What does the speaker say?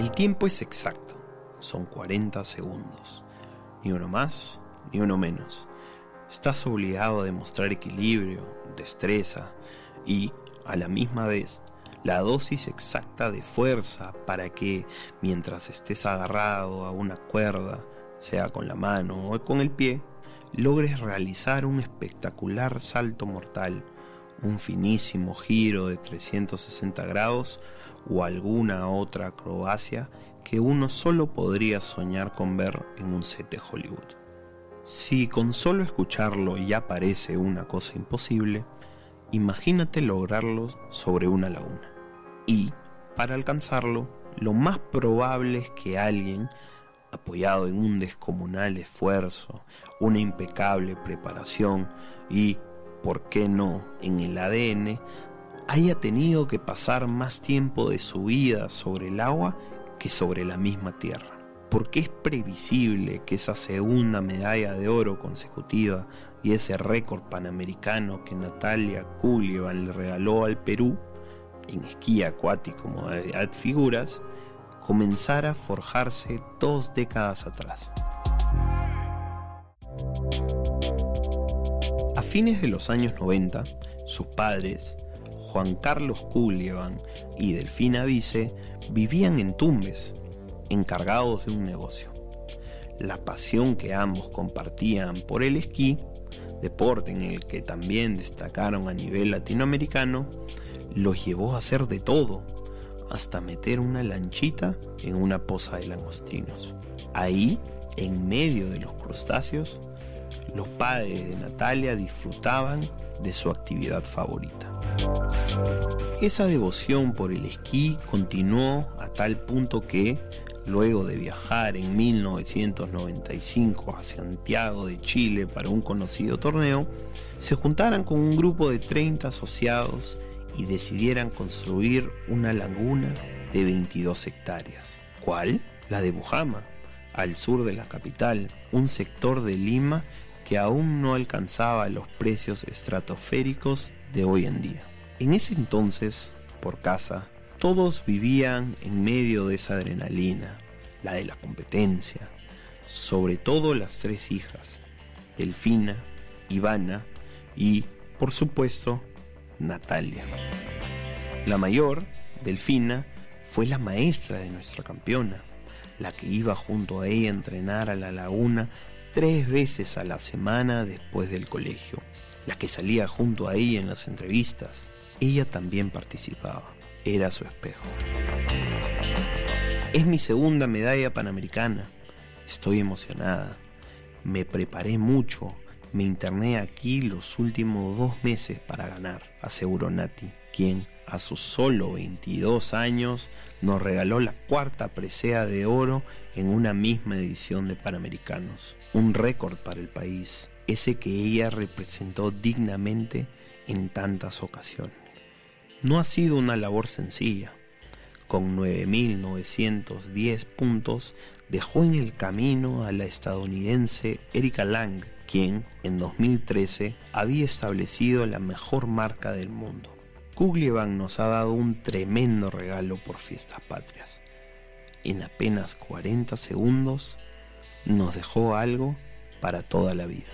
El tiempo es exacto, son 40 segundos. Ni uno más, ni uno menos. Estás obligado a demostrar equilibrio, destreza y, a la misma vez, la dosis exacta de fuerza para que, mientras estés agarrado a una cuerda, sea con la mano o con el pie, logres realizar un espectacular salto mortal, un finísimo giro de 360 grados o alguna otra acrobacia que uno solo podría soñar con ver en un set de Hollywood. Si con solo escucharlo ya parece una cosa imposible, imagínate lograrlo sobre una laguna. Y, para alcanzarlo, lo más probable es que alguien, apoyado en un descomunal esfuerzo, una impecable preparación y, por qué no, en el ADN, haya tenido que pasar más tiempo de su vida sobre el agua que sobre la misma tierra. Porque es previsible que esa segunda medalla de oro consecutiva y ese récord panamericano que Natalia Kulievan le regaló al Perú en esquí acuático modalidad figuras comenzara a forjarse dos décadas atrás. Fines de los años 90, sus padres, Juan Carlos Culievan y Delfina Vice, vivían en Tumbes, encargados de un negocio. La pasión que ambos compartían por el esquí, deporte en el que también destacaron a nivel latinoamericano, los llevó a hacer de todo, hasta meter una lanchita en una poza de langostinos. Ahí, en medio de los crustáceos, los padres de Natalia disfrutaban de su actividad favorita. Esa devoción por el esquí continuó a tal punto que, luego de viajar en 1995 a Santiago de Chile para un conocido torneo, se juntaran con un grupo de 30 asociados y decidieran construir una laguna de 22 hectáreas. ¿Cuál? La de Bujama, al sur de la capital, un sector de Lima que aún no alcanzaba los precios estratosféricos de hoy en día. En ese entonces, por casa, todos vivían en medio de esa adrenalina, la de la competencia, sobre todo las tres hijas, Delfina, Ivana y, por supuesto, Natalia. La mayor, Delfina, fue la maestra de nuestra campeona, la que iba junto a ella a entrenar a la laguna tres veces a la semana después del colegio, la que salía junto a ella en las entrevistas. Ella también participaba, era su espejo. Es mi segunda medalla panamericana. Estoy emocionada. Me preparé mucho me interné aquí los últimos dos meses para ganar, aseguró Nati, quien a sus solo 22 años nos regaló la cuarta presea de oro en una misma edición de Panamericanos. Un récord para el país, ese que ella representó dignamente en tantas ocasiones. No ha sido una labor sencilla. Con 9.910 puntos dejó en el camino a la estadounidense Erika Lang, quien en 2013 había establecido la mejor marca del mundo. Kuglievan nos ha dado un tremendo regalo por fiestas patrias. En apenas 40 segundos nos dejó algo para toda la vida.